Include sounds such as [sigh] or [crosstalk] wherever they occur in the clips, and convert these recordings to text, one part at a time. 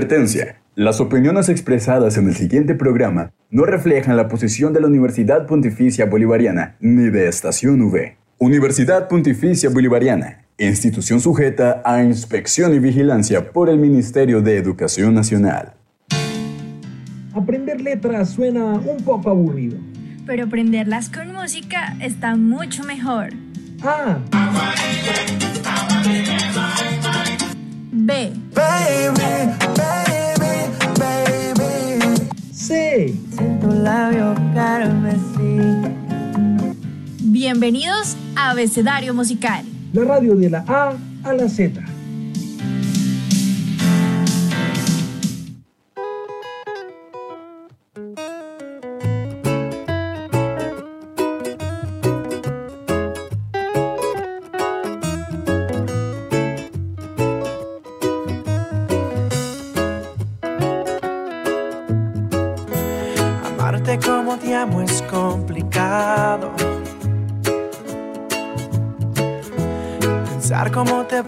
Advertencia. Las opiniones expresadas en el siguiente programa no reflejan la posición de la Universidad Pontificia Bolivariana ni de Estación V. Universidad Pontificia Bolivariana, institución sujeta a inspección y vigilancia por el Ministerio de Educación Nacional. Aprender letras suena un poco aburrido. Pero aprenderlas con música está mucho mejor. Ah, B. Baby, baby, baby. En tu labio carmesí. Bienvenidos a Abecedario Musical. La radio de la A a la Z.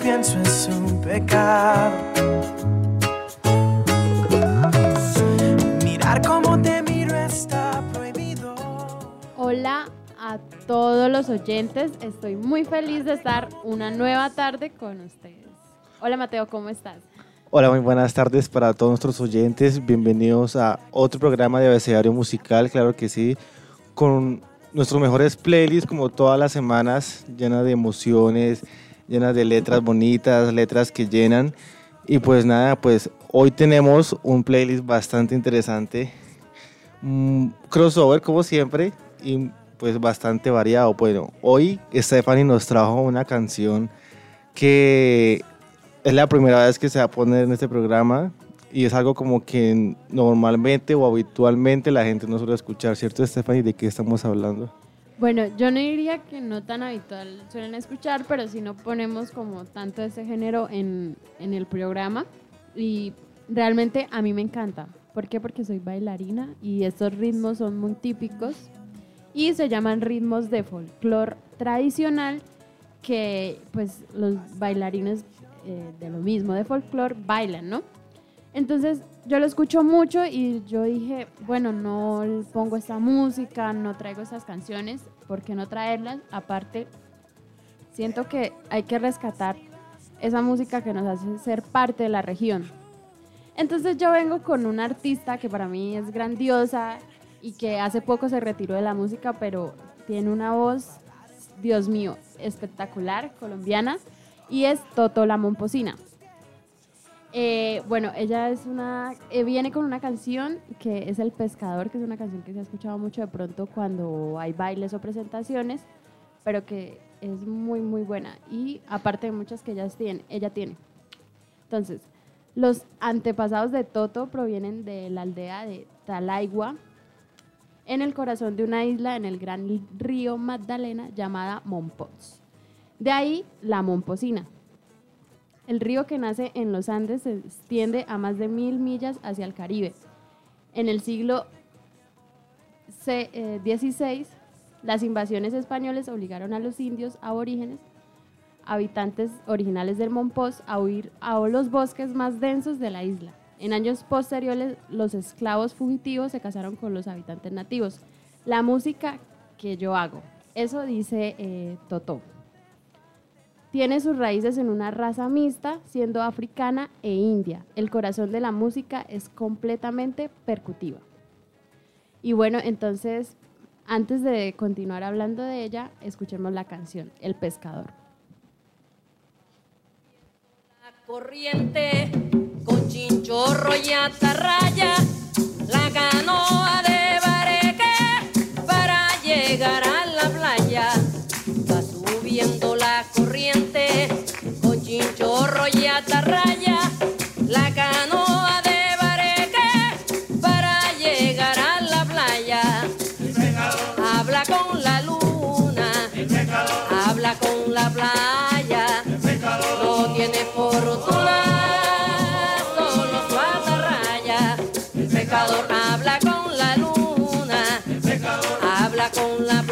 pienso es un pecado. Mirar como te miro está prohibido. Hola a todos los oyentes, estoy muy feliz de estar una nueva tarde con ustedes. Hola Mateo, ¿cómo estás? Hola, muy buenas tardes para todos nuestros oyentes. Bienvenidos a otro programa de abecedario musical, claro que sí, con nuestros mejores playlists como todas las semanas, llenas de emociones, llenas de letras bonitas, letras que llenan. Y pues nada, pues hoy tenemos un playlist bastante interesante, un crossover como siempre y pues bastante variado. Bueno, hoy Stephanie nos trajo una canción que es la primera vez que se va a poner en este programa y es algo como que normalmente o habitualmente la gente no suele escuchar, ¿cierto, Stephanie? ¿De qué estamos hablando? Bueno, yo no diría que no tan habitual suelen escuchar, pero si no ponemos como tanto ese género en, en el programa y realmente a mí me encanta. ¿Por qué? Porque soy bailarina y estos ritmos son muy típicos y se llaman ritmos de folclore tradicional que pues los bailarines eh, de lo mismo de folclore bailan, ¿no? Entonces yo lo escucho mucho y yo dije, bueno, no pongo esta música, no traigo estas canciones, ¿por qué no traerlas? Aparte, siento que hay que rescatar esa música que nos hace ser parte de la región. Entonces yo vengo con una artista que para mí es grandiosa y que hace poco se retiró de la música, pero tiene una voz, Dios mío, espectacular, colombiana, y es Toto la Momposina. Eh, bueno, ella es una, eh, viene con una canción que es El Pescador, que es una canción que se ha escuchado mucho de pronto cuando hay bailes o presentaciones, pero que es muy, muy buena. Y aparte de muchas que ella tiene, ella tiene. Entonces, los antepasados de Toto provienen de la aldea de Talaigua, en el corazón de una isla en el gran río Magdalena llamada Mompox. De ahí la Momposina. El río que nace en los Andes se extiende a más de mil millas hacia el Caribe. En el siglo XVI, las invasiones españoles obligaron a los indios aborígenes, habitantes originales del Mompox, a huir a los bosques más densos de la isla. En años posteriores, los esclavos fugitivos se casaron con los habitantes nativos. La música que yo hago, eso dice eh, Totó. Tiene sus raíces en una raza mixta, siendo africana e india. El corazón de la música es completamente percutiva. Y bueno, entonces, antes de continuar hablando de ella, escuchemos la canción, El Pescador. La corriente con chinchorro y atarraya, la canoa de y atarraya, la canoa de bareque para llegar a la playa. Habla con la luna, habla con la playa, no tiene fortuna, solo su atarraya. El pecador habla con la luna, habla con la playa,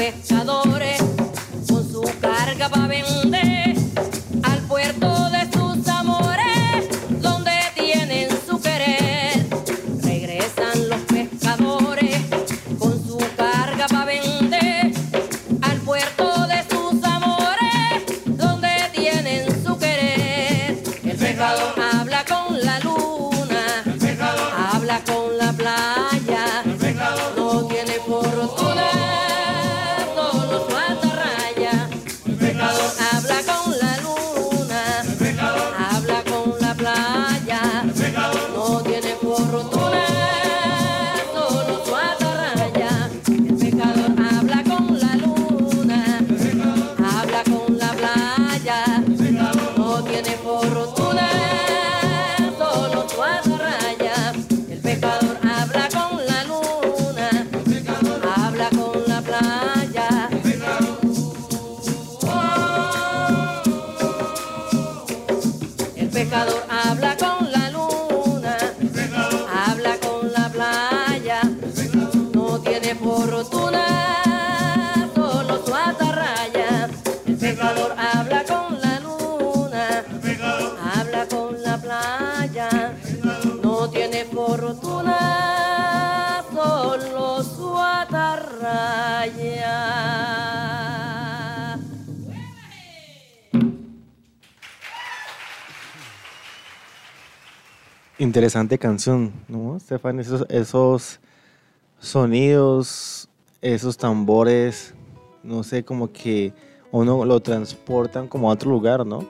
Regresan Interesante canción, ¿no, Estefan? Esos, esos sonidos, esos tambores, no sé, como que uno lo transportan como a otro lugar, ¿no?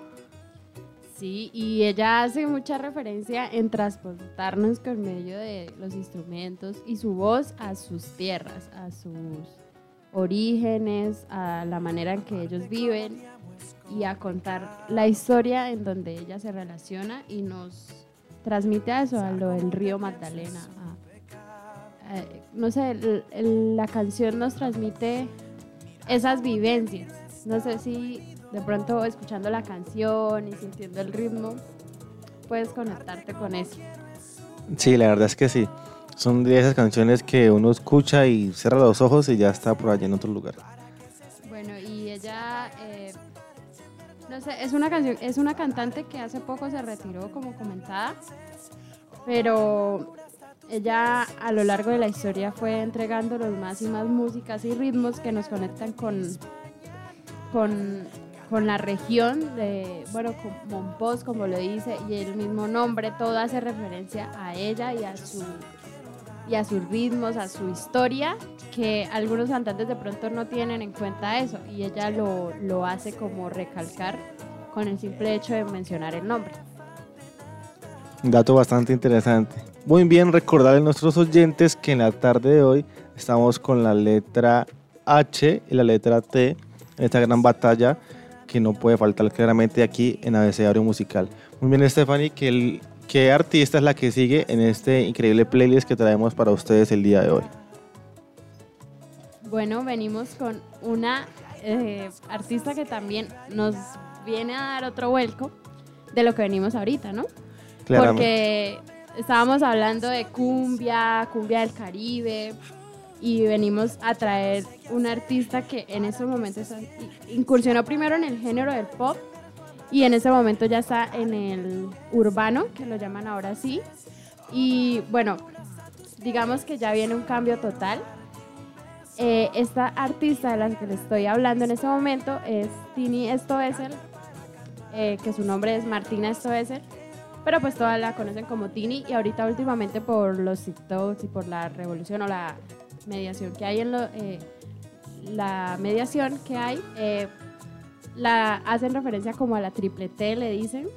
Sí, y ella hace mucha referencia en transportarnos por medio de los instrumentos y su voz a sus tierras, a sus orígenes, a la manera en que ellos viven y a contar la historia en donde ella se relaciona y nos transmite a eso, a lo del río Magdalena. a- a- no sé, el- el- la canción nos transmite esas vivencias. No sé si de pronto escuchando la canción y sintiendo el ritmo, puedes conectarte con eso. Sí, la verdad es que sí. Son de esas canciones que uno escucha y cierra los ojos y ya está por allá en otro lugar. Bueno, y ella, eh, es una canción, es una cantante que hace poco se retiró como comentada, pero ella a lo largo de la historia fue entregándonos más y más músicas y ritmos que nos conectan con, con, con la región de, bueno, con Monpós, como lo dice, y el mismo nombre, todo hace referencia a ella y a su y a sus ritmos, a su historia, que algunos cantantes de pronto no tienen en cuenta eso y ella lo, lo hace como recalcar con el simple hecho de mencionar el nombre. Un dato bastante interesante. Muy bien recordar a nuestros oyentes que en la tarde de hoy estamos con la letra H y la letra T en esta gran batalla que no puede faltar claramente aquí en Abecedario Musical. Muy bien, Stephanie, ¿qué, el- ¿qué artista es la que sigue en este increíble playlist que traemos para ustedes el día de hoy? Bueno, venimos con una eh, artista que también nos viene a dar otro vuelco de lo que venimos ahorita, ¿no? Porque estábamos hablando de cumbia, cumbia del Caribe, y venimos a traer un artista que en estos momentos incursionó primero en el género del pop y en ese momento ya está en el urbano, que lo llaman ahora así. Y bueno, digamos que ya viene un cambio total. Eh, esta artista de la que le estoy hablando en este momento es Tini Stoessel, eh, que su nombre es Martina Stoessel, pero pues todas la conocen como Tini y ahorita últimamente por los TikToks y por la revolución o la mediación que hay en lo, eh, la mediación que hay, eh, la hacen referencia como a la triple T, le dicen,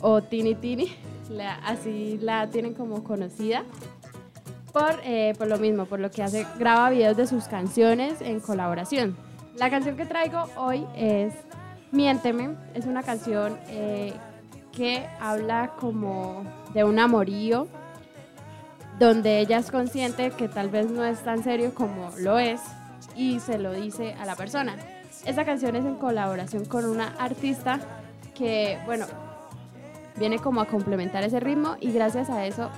o Tini Tini, [laughs] la- así la tienen como conocida. Por, eh, por lo mismo, por lo que hace, graba videos de sus canciones en colaboración. La canción que traigo hoy es Miénteme, es una canción eh, que habla como de un amorío, donde ella es consciente que tal vez no es tan serio como lo es y se lo dice a la persona. Esta canción es en colaboración con una artista que, bueno, viene como a complementar ese ritmo y gracias a eso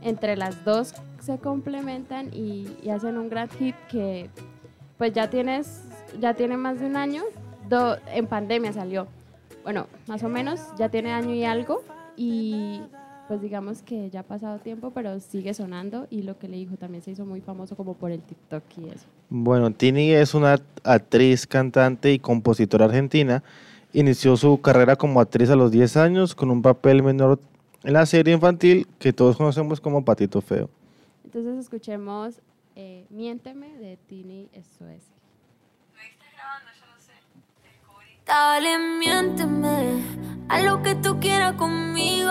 entre las dos se complementan y, hacen un gran hit que pues ya tienes ya tiene más de un año. Do- en pandemia salió. Bueno más o menos ya tiene año y algo y pues digamos que ya ha pasado tiempo pero sigue sonando y lo que le dijo también se hizo muy famoso como por el TikTok y eso Bueno, Tini es una actriz, cantante y compositora argentina. Inició su carrera como actriz a los 10 años con un papel menor en la serie infantil que todos conocemos como Patito Feo. entonces escuchemos eh, Miénteme de Tini SOS Dale, miénteme a lo que tú quieras conmigo.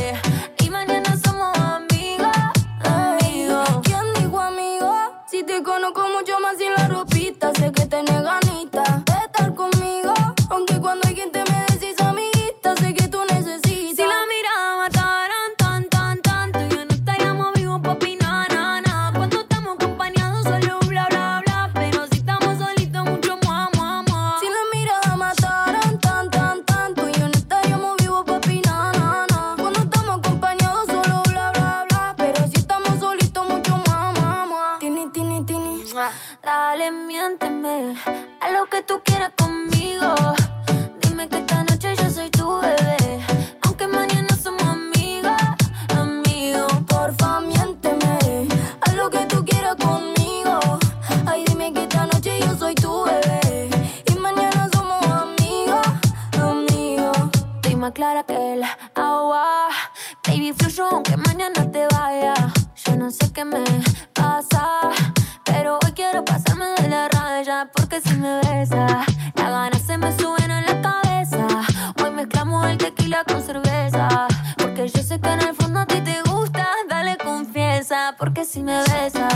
Dale, miénteme a lo que tú quieras conmigo. Dime que esta noche yo soy tu bebé. Aunque mañana somos amigos, amigos. Porfa, miénteme a lo que tú quieras conmigo. Ay, dime que esta noche yo soy tu bebé. Y mañana somos amigos, amigos. Estoy más clara que el agua. Baby, fluyo aunque mañana te vaya. Yo no sé qué me me besa, las ganas se me suben a la cabeza. Hoy mezclamos el tequila con cerveza. Porque yo sé que en el fondo a ti te gusta. Dale confianza. Porque si me besa,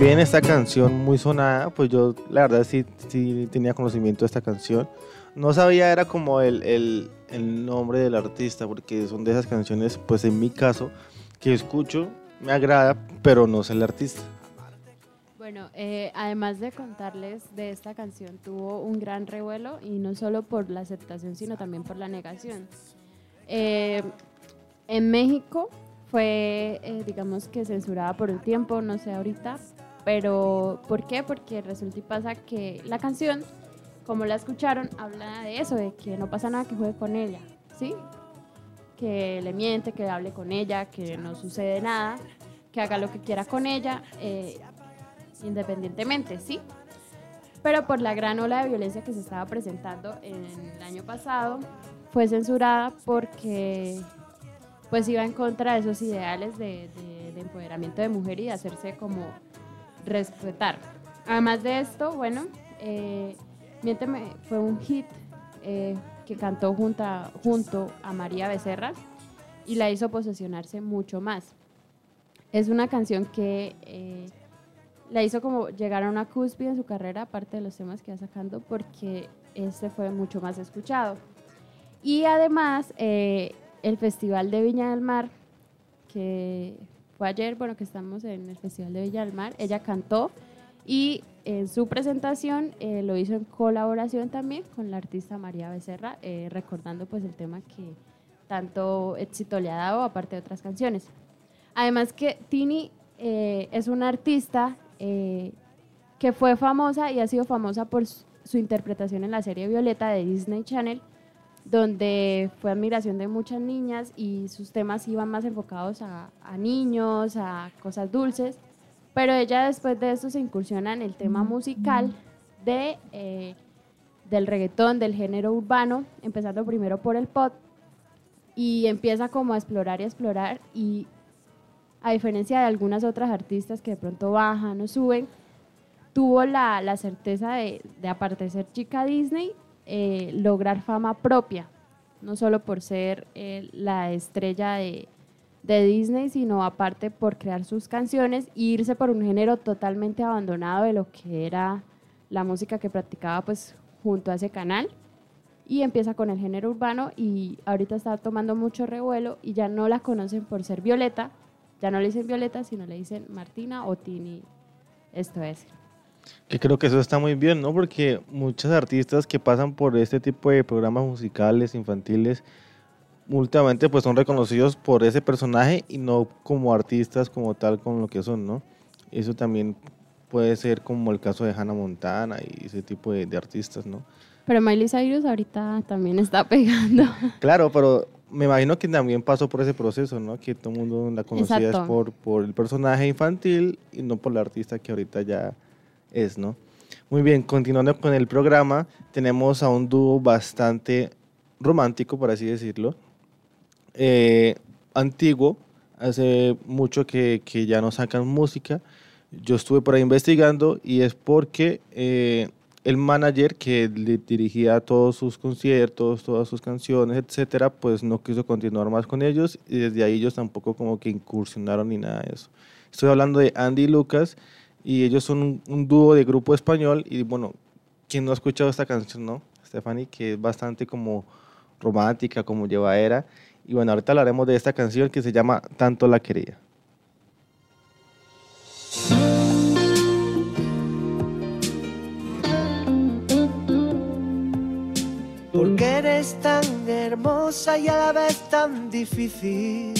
Bien, esta canción muy sonada, pues yo la verdad sí, sí tenía conocimiento de esta canción. No sabía era como el, el, el nombre del artista, porque son de esas canciones, pues en mi caso, que escucho, me agrada, pero no sé el artista. Bueno, eh, además de contarles de esta canción, tuvo un gran revuelo y no solo por la aceptación, sino también por la negación. Eh, en México fue, eh, digamos que censurada por un tiempo, no sé ahorita, pero ¿por qué? Porque resulta y pasa que la canción, como la escucharon, habla de eso, de que no pasa nada que juegue con ella, ¿sí? Que le miente, que hable con ella, que no sucede nada, que haga lo que quiera con ella. eh, independientemente, ¿sí? Pero por la gran ola de violencia que se estaba presentando en el año pasado, fue censurada porque pues iba en contra de esos ideales de, de- de empoderamiento de mujer y de hacerse como respetar. Además de esto, bueno, eh, Miénteme fue un hit eh, que cantó junto a, María Becerra y la hizo posesionarse mucho más. Es una canción que eh, la hizo como llegar a una cúspide en su carrera, aparte de los temas que va sacando, porque este fue mucho más escuchado. Y además, eh, el Festival de Viña del Mar, que fue ayer, bueno, que estamos en el Festival de Viña del Mar, ella cantó y en su presentación eh, lo hizo en colaboración también con la artista María Becerra, eh, recordando pues el tema que tanto éxito le ha dado, aparte de otras canciones. Además que Tini eh, es una artista eh, que fue famosa y ha sido famosa por su, su interpretación en la serie Violeta de Disney Channel, donde fue admiración de muchas niñas y sus temas iban más enfocados a, a niños, a cosas dulces. Pero ella después de esto se incursiona en el tema musical de, eh, del reggaetón, del género urbano, empezando primero por el pop y empieza como a explorar y a explorar y a diferencia de algunas otras artistas que de pronto bajan o suben, tuvo la, la certeza de, de, aparte de ser chica Disney, eh, lograr fama propia, no solo por ser eh, la estrella de, de Disney, sino aparte por crear sus canciones e irse por un género totalmente abandonado de lo que era la música que practicaba pues junto a ese canal. Y empieza con el género urbano y ahorita está tomando mucho revuelo y ya no la conocen por ser Violeta, ya no le dicen Violeta, sino le dicen Martina o Tini, esto es. Que creo que eso está muy bien, ¿no? Porque muchos artistas que pasan por este tipo de programas musicales, infantiles, últimamente pues son reconocidos por ese personaje y no como artistas como tal con lo que son, ¿no? Eso también puede ser como el caso de Hannah Montana y ese tipo de, de artistas, ¿no? Pero Miley Cyrus ahorita también está [laughs] pegando. Claro, pero me imagino que también pasó por ese proceso, ¿no? Que todo el mundo la conocía por, por el personaje infantil y no por la artista que ahorita ya es, ¿no? Muy bien, continuando con el programa, tenemos a un dúo bastante romántico, por así decirlo. Eh, antiguo, hace mucho que, que ya no sacan música. Yo estuve por ahí investigando y es porque eh, el manager que le dirigía todos sus conciertos, todas sus canciones, etcétera, pues no quiso continuar más con ellos y desde ahí ellos tampoco como que incursionaron ni nada de eso. Estoy hablando de Andy Lucas y ellos son un, dúo de grupo español y bueno, quien no ha escuchado esta canción, ¿no? Stephanie, que es bastante como romántica, como llevadera. Y bueno, ahorita hablaremos de esta canción que se llama Tanto la quería. Porque eres tan hermosa y a la vez tan difícil.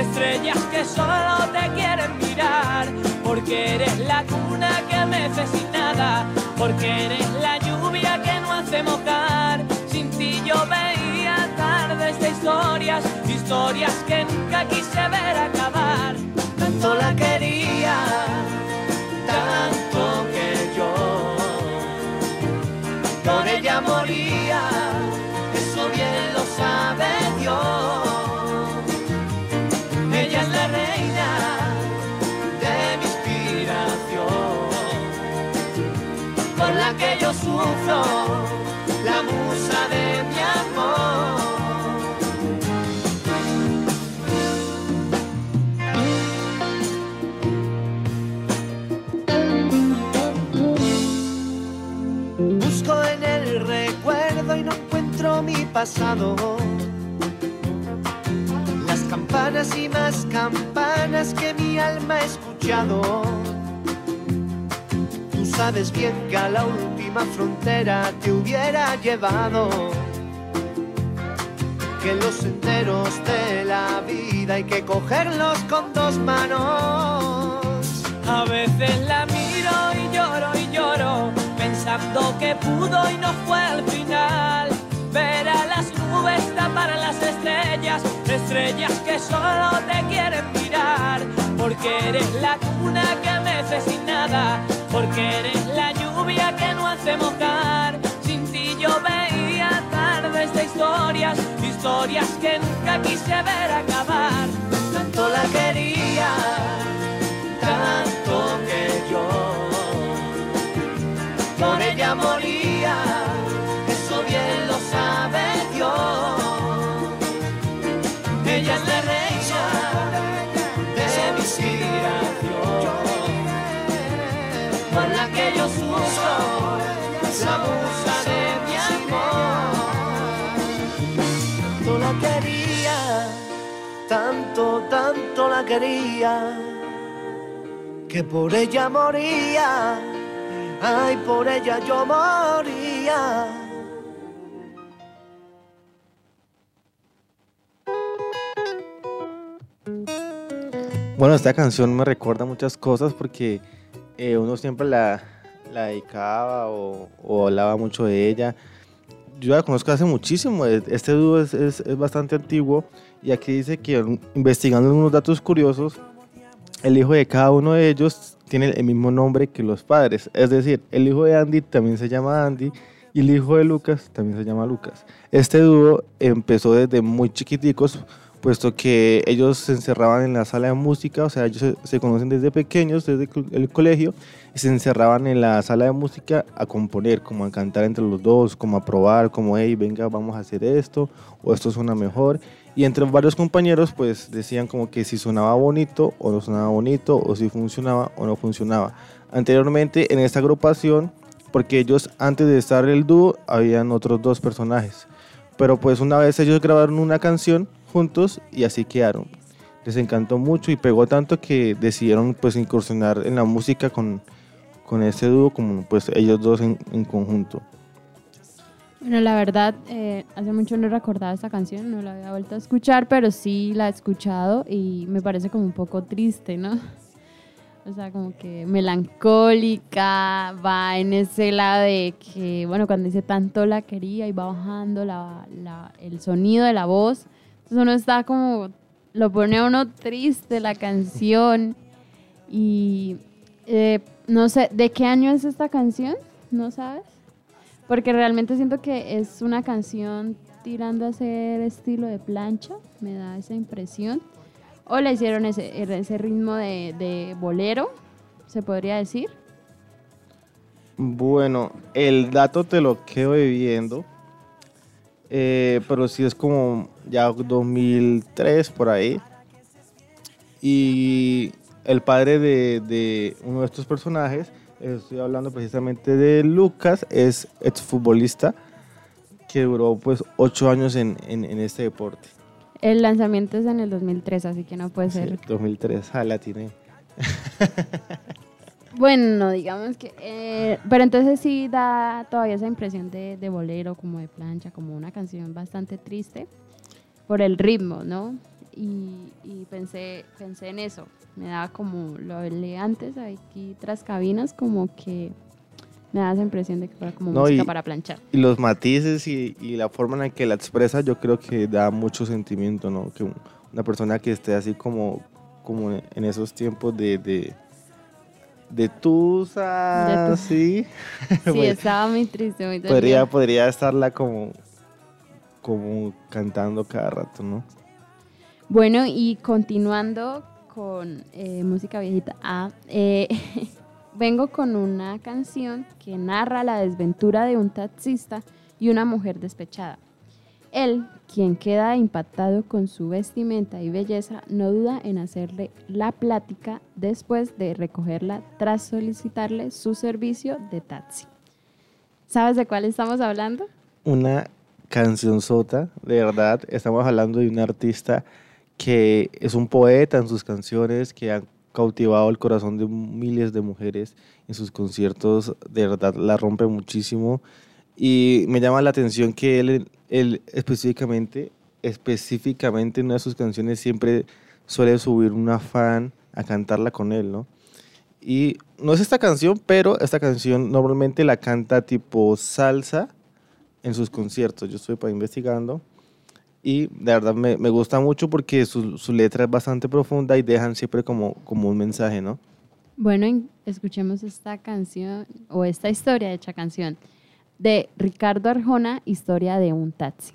estrellas que solo te quieren mirar. Porque eres la cuna que mece sin nada, porque eres la lluvia que no hace mojar. Sin ti yo veía tardes de historias, historias que nunca quise ver acabar. Tanto la quería, pasado. Las campanas y más campanas que mi alma ha escuchado. Tú sabes bien que a la última frontera te hubiera llevado. Que los senderos de la vida hay que cogerlos con dos manos. A veces la miro y lloro y lloro, pensando que pudo y no fue al final. Ver a las nubes tapar las estrellas, estrellas que solo te quieren mirar. Porque eres la cuna que mece sin nada, porque eres la lluvia que no hace mojar. Sin ti yo veía tardes de historias, historias que nunca quise ver acabar. Tanto la quería tanto que yo por ella moría, quería que por ella moría, ay, por ella yo moría. Bueno, esta canción me recuerda muchas cosas porque eh, uno siempre la, dedicaba o hablaba mucho de ella. Yo la conozco hace muchísimo, e- este dúo es, es- es bastante antiguo y aquí dice que investigando unos datos curiosos, el hijo de cada uno de ellos tiene el mismo nombre que los padres. Es decir, el hijo de Andy también se llama Andy y el hijo de Lucas también se llama Lucas. Este dúo empezó desde muy chiquiticos, puesto que ellos se encerraban en la sala de música, o sea, ellos se, se conocen desde pequeños, desde el colegio, y se encerraban en la sala de música a componer, como a cantar entre los dos, como a probar, como, hey, venga, vamos a hacer esto, o esto suena mejor. Y entre varios compañeros, pues decían como que si sonaba bonito o no sonaba bonito, o si funcionaba o no funcionaba. Anteriormente en esta agrupación, porque ellos antes de estar el dúo, habían otros dos personajes. Pero pues una vez ellos grabaron una canción juntos y así quedaron. Les encantó mucho y pegó tanto que decidieron pues incursionar en la música con, con este dúo como pues ellos dos en, en conjunto. Bueno, la verdad, eh, hace mucho no recordaba esta canción, no la había vuelto a escuchar, pero sí la he escuchado y me parece como un poco triste, ¿no? O sea, como que melancólica, va en ese lado de que, bueno, cuando dice tanto la quería y va bajando la, la- el sonido de la voz, uno está como, lo pone a uno triste la canción y eh, no sé, ¿de qué año es esta canción? ¿No sabes? Porque realmente siento que es una canción tirando a ser estilo de plancha, me da esa impresión. O le hicieron ese, ese ritmo de, de bolero, se podría decir. Bueno, el dato te lo quedo debiendo, eh, pero sí es como ya 2003 por ahí. Y el padre de, de uno de estos personajes, estoy hablando precisamente de Lucas, es exfutbolista que duró pues ocho años en, en, en este deporte. El lanzamiento es en el 2003, así que no puede Sí, ser. 2003, ah, la tiene. [laughs] Bueno, digamos que... eh, pero entonces sí da todavía esa impresión de, de bolero, como de plancha, como una canción bastante triste por el ritmo, ¿no? Y, y pensé, pensé en eso. Me daba como, lo hablé antes aquí tras cabinas, como que me da esa impresión de que fuera como No, música y- para planchar. Y los matices y, y la forma en la que la expresa, yo creo que da mucho sentimiento, ¿no? Que un- una persona que esté así como, como en esos tiempos de, de, de tusa, De sí. [laughs] Sí, Pues, estaba muy triste, muy podría, dolida. podría estarla como, como cantando cada rato, ¿no? Bueno, y continuando con eh, música viejita, ah, eh, [laughs] vengo con una canción que narra la desventura de un taxista y una mujer despechada. Él, quien queda impactado con su vestimenta y belleza, no duda en hacerle la plática después de recogerla tras solicitarle su servicio de taxi. ¿Sabes de cuál estamos hablando? Una canción sota, de verdad. Estamos hablando de un artista que es un poeta en sus canciones, que ha cautivado el corazón de miles de mujeres en sus conciertos, de verdad la rompe muchísimo. Y me llama la atención que él, él específicamente, específicamente en una de sus canciones siempre suele subir una fan a cantarla con él, ¿no? Y no es esta canción, pero esta canción normalmente la canta tipo salsa en sus conciertos. Yo estoy investigando y de verdad me, me gusta mucho porque su, su, letra es bastante profunda y dejan siempre como, como un mensaje, ¿no? Bueno, escuchemos esta canción o esta historia de hecha canción de Ricardo Arjona, Historia de un taxi.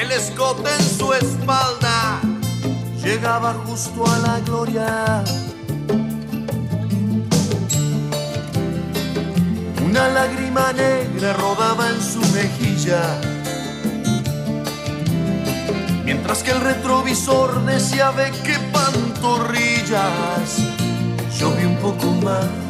el escote en su espalda llegaba justo a la gloria. Una lágrima negra rodaba en su mejilla, mientras que el retrovisor decía ve qué pantorrillas. Yo un poco más.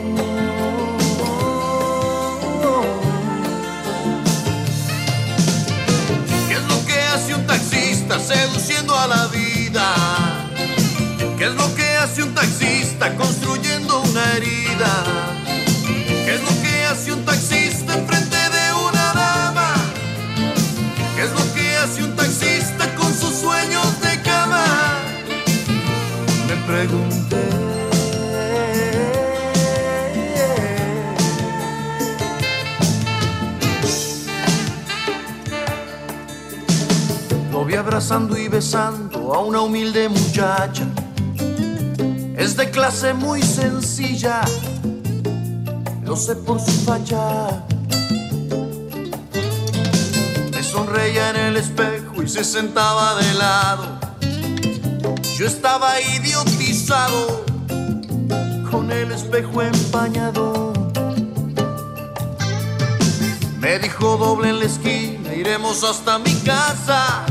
Seduciendo a la vida. ¿Qué es lo que hace un taxista construyendo una herida? ¿Qué es lo que hace un abrazando y besando a una humilde muchacha. Es de clase muy sencilla, lo sé por su facha. Me sonreía en el espejo y se sentaba de lado. Yo estaba idiotizado con el espejo empañado. Me dijo doble en la esquina, iremos hasta mi casa.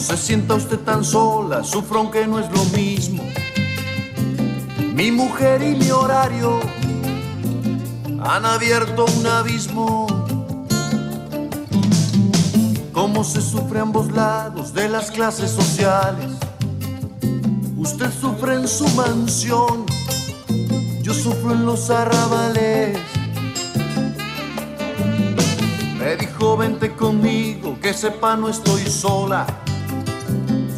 Se sienta usted tan sola, sufro aunque no es lo mismo. Mi mujer y mi horario han abierto un abismo. Cómo se sufre a ambos lados de las clases sociales. Usted sufre en su mansión, yo sufro en los arrabales. Me dijo vente conmigo, que sepa no estoy sola.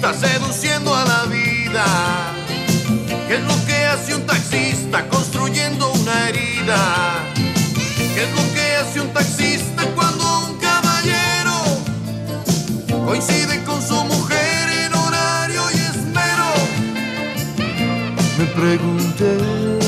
Taxista seduciendo a la vida? ¿Qué es lo que hace un taxista construyendo una herida? ¿Qué es lo que hace un taxista cuando un caballero coincide con su mujer en horario y esmero? Me pregunté.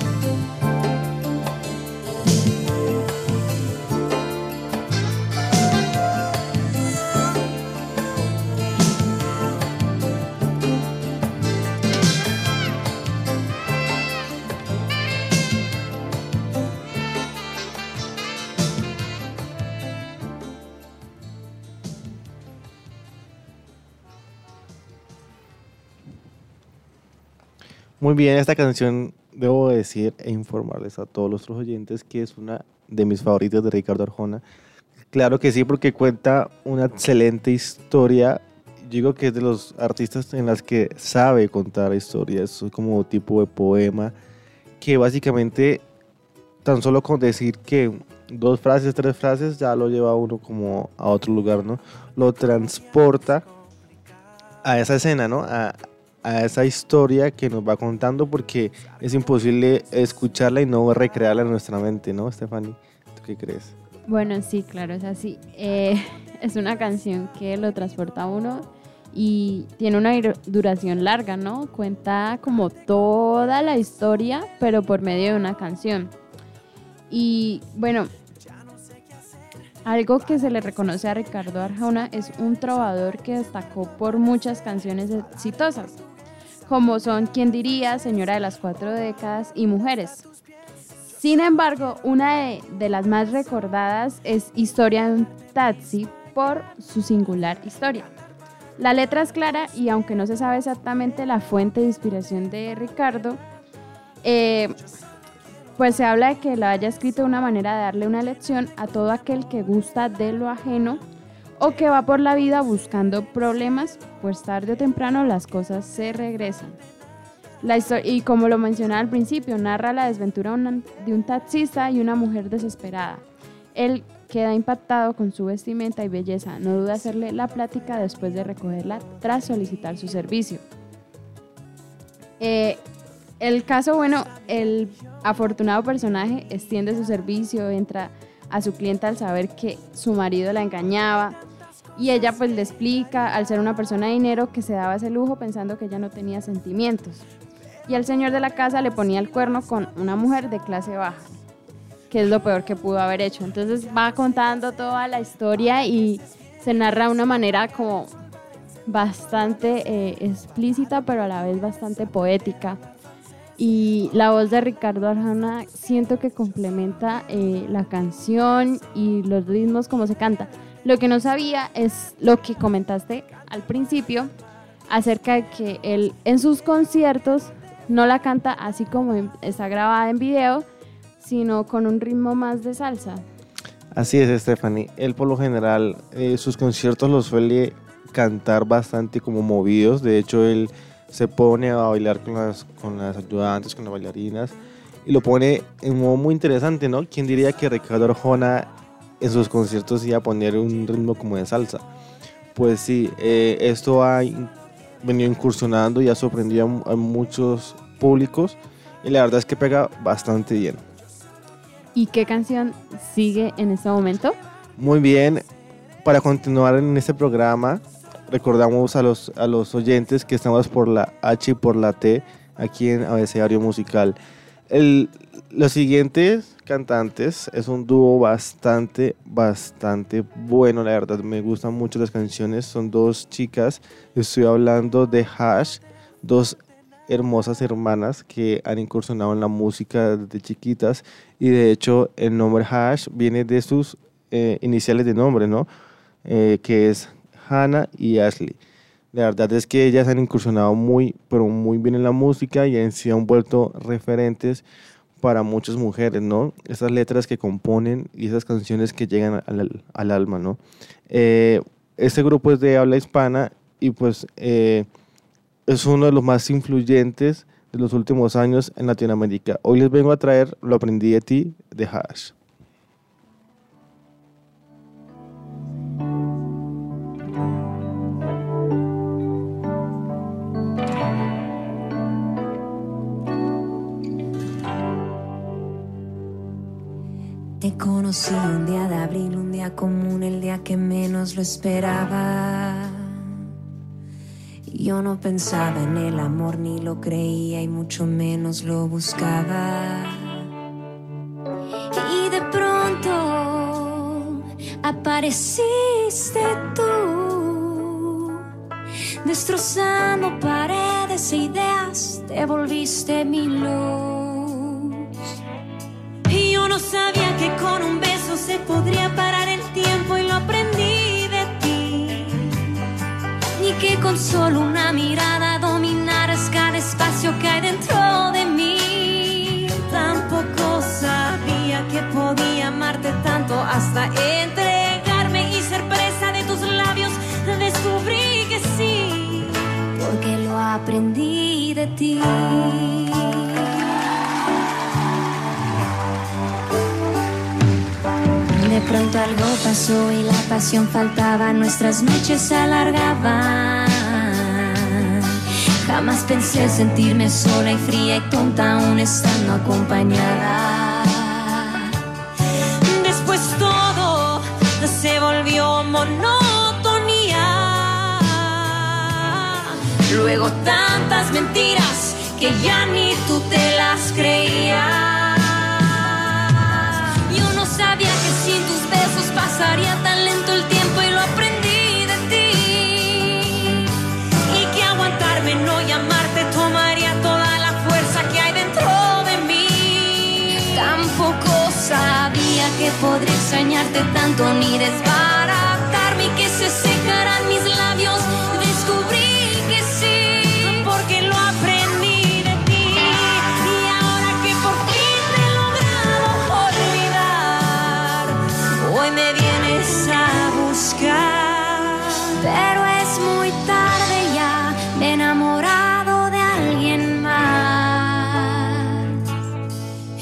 Muy bien, esta canción debo decir e informarles a todos nuestros oyentes que es una de mis favoritas de Ricardo Arjona. Claro que sí, porque cuenta una excelente historia. Yo Digo que es de los artistas en las que sabe contar historias, es como tipo de poema, que básicamente tan solo con decir que dos frases, tres frases, ya lo lleva uno como a otro lugar, ¿no? Lo transporta a esa escena, ¿no? A, a esa historia que nos va contando porque es imposible escucharla y no recrearla en nuestra mente, ¿no, Stephanie? ¿Tú qué crees? Bueno, sí, claro, es así. Eh, [laughs] es una canción que lo transporta a uno y tiene una dur- duración larga, ¿no? Cuenta como toda la historia, pero por medio de una canción. Y bueno, algo que se le reconoce a Ricardo Arjona es un trovador que destacó por muchas canciones exitosas, como son Quién diría, Señora de las Cuatro Décadas y Mujeres. Sin embargo, una de, las más recordadas es Historia de un taxi por su singular historia. La letra es clara y aunque no se sabe exactamente la fuente de inspiración de Ricardo, eh, pues se habla de que la haya escrito de una manera de darle una lección a todo aquel que gusta de lo ajeno o que va por la vida buscando problemas, pues tarde o temprano las cosas se regresan. La y como lo mencionaba al principio, narra la desventura de un taxista y una mujer desesperada. Él queda impactado con su vestimenta y belleza, no duda hacerle la plática después de recogerla tras solicitar su servicio. Eh, el caso, bueno, el afortunado personaje extiende su servicio, entra a su clienta al saber que su marido la engañaba y ella pues le explica, al ser una persona de dinero, que se daba ese lujo pensando que ella no tenía sentimientos. Y el señor de la casa le ponía el cuerno con una mujer de clase baja, que es lo peor que pudo haber hecho. Entonces va contando toda la historia y se narra de una manera como bastante eh, explícita, pero a la vez bastante poética. Y la voz de Ricardo Arjona siento que complementa eh, la canción y los ritmos como se canta. Lo que no sabía es lo que comentaste al principio acerca de que él en sus conciertos no la canta así como está grabada en video, sino con un ritmo más de salsa. Así es, Stephanie. Él por lo general eh, sus conciertos los suele cantar bastante como movidos. De hecho, él se pone a bailar con las, con las ayudantes, con las bailarinas, y lo pone en un modo muy interesante, ¿no? ¿Quién diría que Ricardo Arjona en sus conciertos iba a poner un ritmo como de salsa? Pues sí, eh, esto ha venido incursionando y ha sorprendido a, a muchos públicos, y la verdad es que pega bastante bien. ¿Y qué canción sigue en este momento? Muy bien, para continuar en este programa, recordamos a los, a los oyentes que estamos por la H y por la T aquí en Abecedario Musical. El- los siguientes cantantes es un dúo bastante, bastante bueno, la verdad. Me gustan mucho las canciones. Son dos chicas. Estoy hablando de Hash, dos hermosas hermanas que han incursionado en la música desde chiquitas. Y de hecho, el nombre Hash viene de sus eh, iniciales de nombre, ¿no? Eh, que es Hannah y Ashley. La verdad es que ellas han incursionado muy, pero muy bien en la música y han se han vuelto referentes para muchas mujeres, ¿no? Esas letras que componen y esas canciones que llegan al, al alma, ¿no? Eh, este grupo es de habla hispana y pues eh, es uno de los más influyentes de los últimos años en Latinoamérica. Hoy les vengo a traer Lo aprendí de ti de Hash. Conocí un día de abril, un día común, el día que menos lo esperaba. Yo no pensaba en el amor, ni lo creía y mucho menos lo buscaba. Y de pronto apareciste tú, destrozando paredes e ideas, te volviste mi luz. Y yo no sabía que con un beso se podría parar el tiempo y lo aprendí de ti. Ni que con solo una mirada dominaras cada espacio que hay dentro de mí. Tampoco sabía que podía amarte tanto hasta entregarme y ser presa de tus labios. Descubrí que sí, porque lo aprendí de ti. Pronto algo pasó y la pasión faltaba, nuestras noches se alargaban. Jamás pensé sentirme sola y fría y tonta aún estando acompañada. Después todo se volvió monotonía. Luego tantas mentiras que ya ni tú te las creías. Pasaría tan lento el tiempo y lo aprendí de ti. Y que aguantarme, no llamarte, tomaría toda la fuerza que hay dentro de mí. Tampoco sabía que podría extrañarte tanto ni desbaratarme Pero es muy tarde ya, me enamorado de alguien más.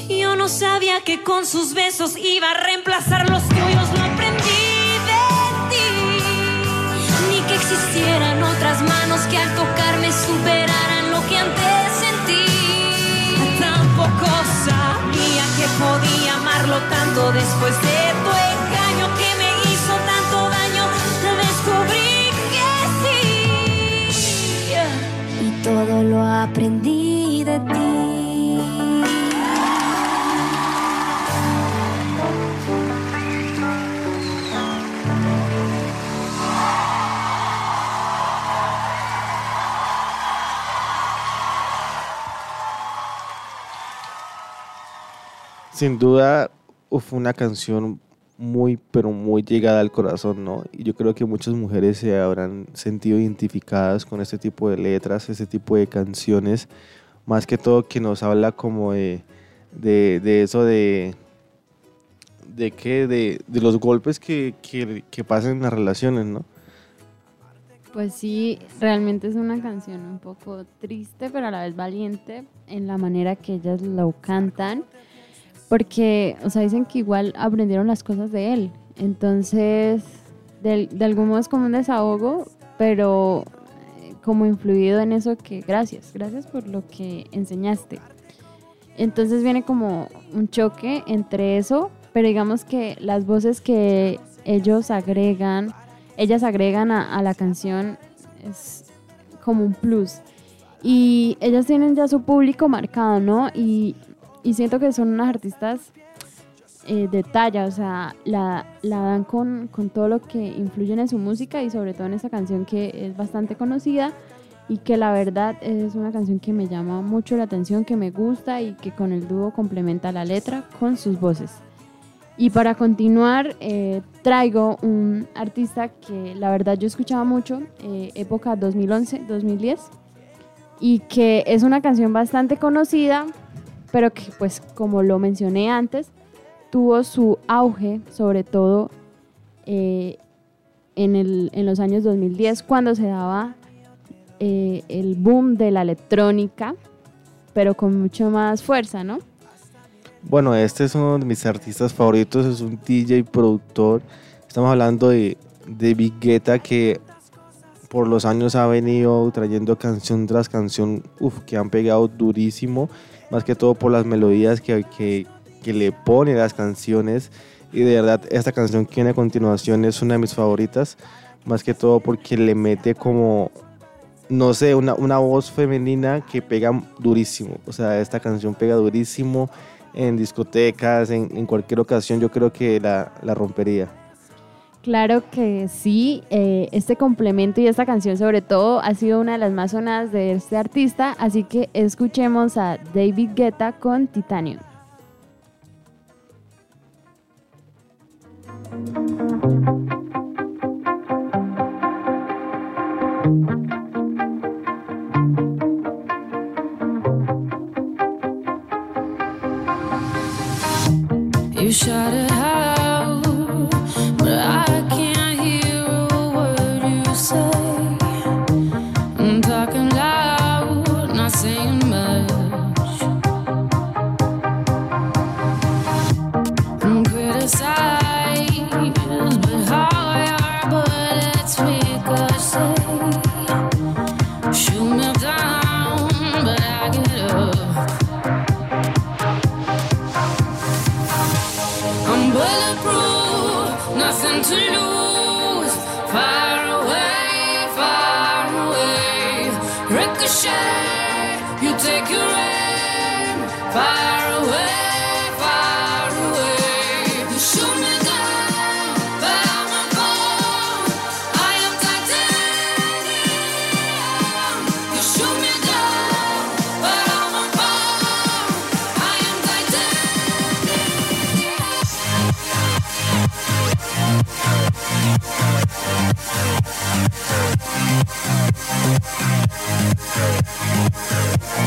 Yo no sabía que con sus besos iba a reemplazar los tuyos, lo aprendí de ti. Ni que existieran otras manos que al tocarme superaran lo que antes sentí. Tampoco sabía que podía amarlo tanto después de todo lo aprendí de ti. Sin duda, fue una canción muy, pero muy llegada al corazón, ¿no? Y yo creo que muchas mujeres se habrán sentido identificadas con este tipo de letras, este tipo de canciones, más que todo que nos habla como de, de, de eso de, de qué, de, de los golpes que, que, que pasan en las relaciones, ¿no? Pues sí, realmente es una canción un poco triste, pero a la vez valiente en la manera que ellas lo cantan. Porque, o sea, dicen que igual aprendieron las cosas de él. Entonces, de, de algún modo es como un desahogo, pero eh, como influido en eso que gracias, gracias por lo que enseñaste. Entonces viene como un choque entre eso, pero digamos que las voces que ellos agregan, ellas agregan a, la canción es como un plus. Y ellas tienen ya su público marcado, ¿no? Y, y siento que son unas artistas eh, de talla, o sea, la, la dan con, con todo lo que influye en su música y sobre todo en esta canción que es bastante conocida y que la verdad es una canción que me llama mucho la atención, que me gusta y que con el dúo complementa la letra con sus voces. Y para continuar, eh, traigo un artista que la verdad yo escuchaba mucho, eh, época 2011-2010, y que es una canción bastante conocida, pero que pues como lo mencioné antes, tuvo su auge sobre todo eh, en, el- en los años 2010 cuando se daba eh, el boom de la electrónica, pero con mucho más fuerza, ¿no? Bueno, este es uno de mis artistas favoritos, es un DJ productor. Estamos hablando de, de Big Guetta que por los años ha venido trayendo canción tras canción, uf, que han pegado durísimo, más que todo por las melodías que, que, que le pone las canciones. Y de verdad, esta canción que viene a continuación es una de mis favoritas, más que todo porque le mete como, no sé, una, una voz femenina que pega durísimo. O sea, esta canción pega durísimo en discotecas, en, en cualquier ocasión, yo creo que la, la rompería. Claro que sí, eh, este complemento y esta canción sobre todo ha sido una de las más sonadas de este artista, así que escuchemos a David Guetta con Titanium.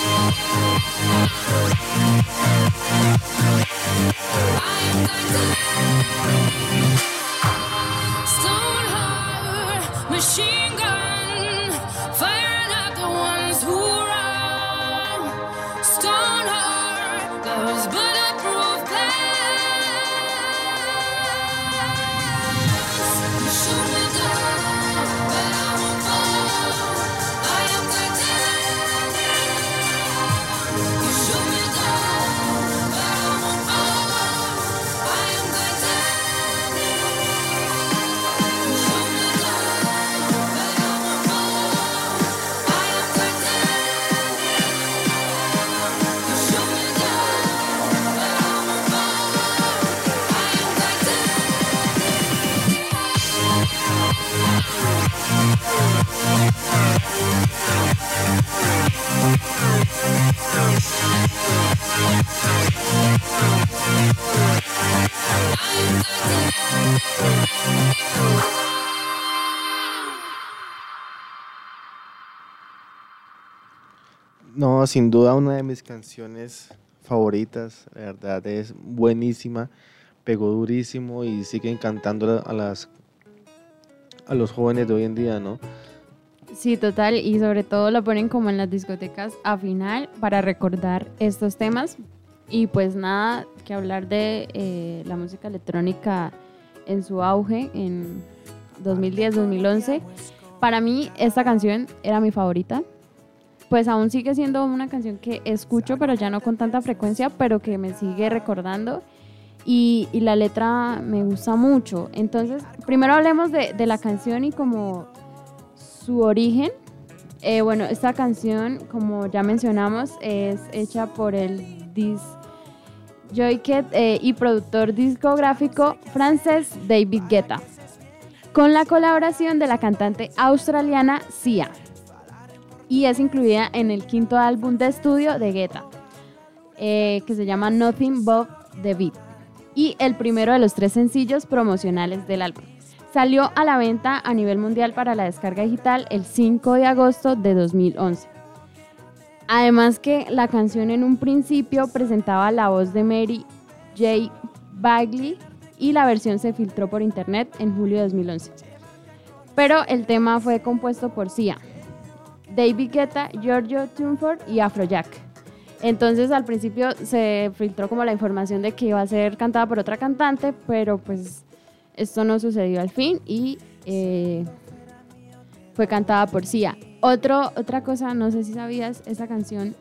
I'm going to No, sin duda una de mis canciones favoritas, la verdad es buenísima, pegó durísimo y sigue encantando a las a los jóvenes de hoy en día, ¿no? Sí, total, y sobre todo lo ponen como en las discotecas a final para recordar estos temas. Y pues nada, que hablar de eh, la música electrónica en su auge en 2010-2011. Para mí esta canción era mi favorita. Pues aún sigue siendo una canción que escucho, pero ya no con tanta frecuencia, pero que me sigue recordando. Y, la letra me gusta mucho. Entonces, primero hablemos de, de la canción y como su origen. Eh, bueno, esta canción, como ya mencionamos, es hecha por el disc Joyket eh, y productor discográfico francés David Guetta, con la colaboración de la cantante australiana Sia, y es incluida en el quinto álbum de estudio de Guetta, eh, que se llama Nothing But the Beat, y el primero de los tres sencillos promocionales del álbum. Salió a la venta a nivel mundial para la descarga digital el 5 de agosto de 2011. Además que la canción en un principio presentaba la voz de Mary J. Bagley y la versión se filtró por internet en julio de 2011. Pero el tema fue compuesto por Sia, David Guetta, Giorgio Tumford y Afrojack. Entonces al principio se filtró como la información de que iba a ser cantada por otra cantante, pero pues esto no sucedió al fin y eh, fue cantada por Sia. Otro, otra cosa, no sé si sabías, esa canción,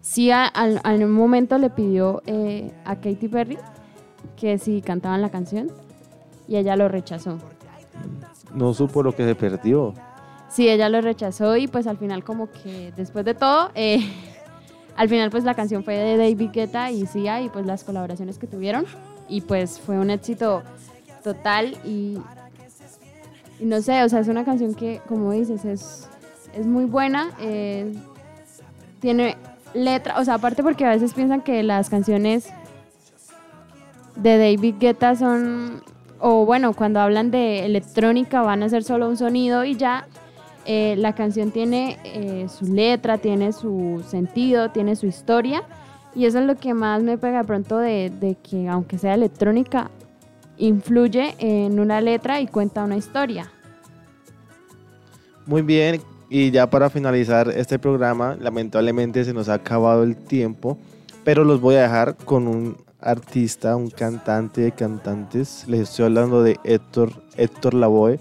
Sia al, al un momento le pidió eh, a Katy Perry que si cantaban la canción y ella lo rechazó. No supo lo que se perdió. Sí, ella lo rechazó y pues al final como que después de todo, eh, [laughs] al final pues la canción fue de David Guetta y Sia y pues las colaboraciones que tuvieron y pues fue un éxito total y, no sé, o sea, es una canción que como dices es, es muy buena, eh, tiene letra, o sea, aparte porque a veces piensan que las canciones de David Guetta son, o bueno, cuando hablan de electrónica van a ser solo un sonido y ya. Eh, la canción tiene eh, su letra, tiene su sentido, tiene su historia y eso es lo que más me pega de pronto de que aunque sea electrónica, influye en una letra y cuenta una historia. Muy bien, y ya para finalizar este programa, lamentablemente se nos ha acabado el tiempo, pero los voy a dejar con un artista, un cantante de cantantes. Les estoy hablando de Héctor, Héctor Lavoe.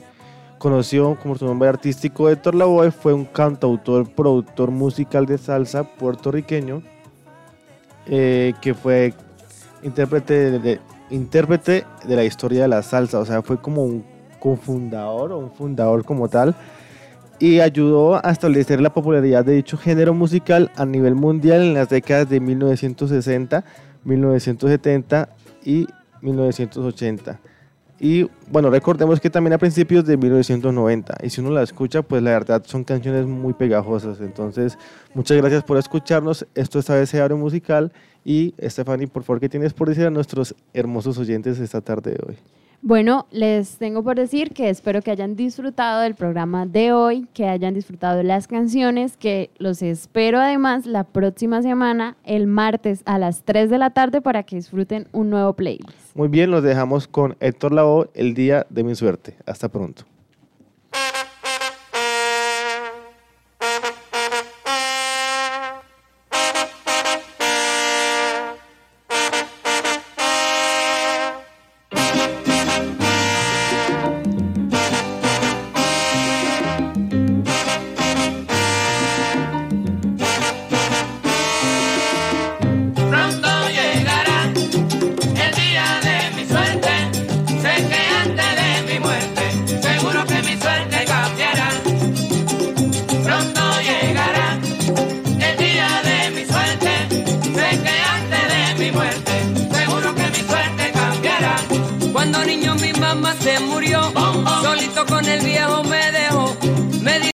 Conocido como su nombre artístico, Héctor Lavoe fue un cantautor, productor musical de salsa puertorriqueño eh, que fue intérprete de, de- intérprete de la historia de la salsa. O sea, fue como un cofundador o un fundador como tal y ayudó a establecer la popularidad de dicho género musical a nivel mundial en las décadas de 1960, 1970 y 1980. Y bueno, recordemos que también a principios de 1990. Y si uno la escucha, pues la verdad son canciones muy pegajosas. Entonces, muchas gracias por escucharnos. Esto es Abecedario Musical. Y Stephanie, por favor, ¿qué tienes por decir a nuestros hermosos oyentes esta tarde de hoy? Bueno, les tengo por decir que espero que hayan disfrutado del programa de hoy, que hayan disfrutado de las canciones, que los espero además la próxima semana, el martes a las 3 de la tarde, para que disfruten un nuevo playlist. Muy bien, los dejamos con Héctor Lavoe, El Día de mi Suerte. Hasta. Pronto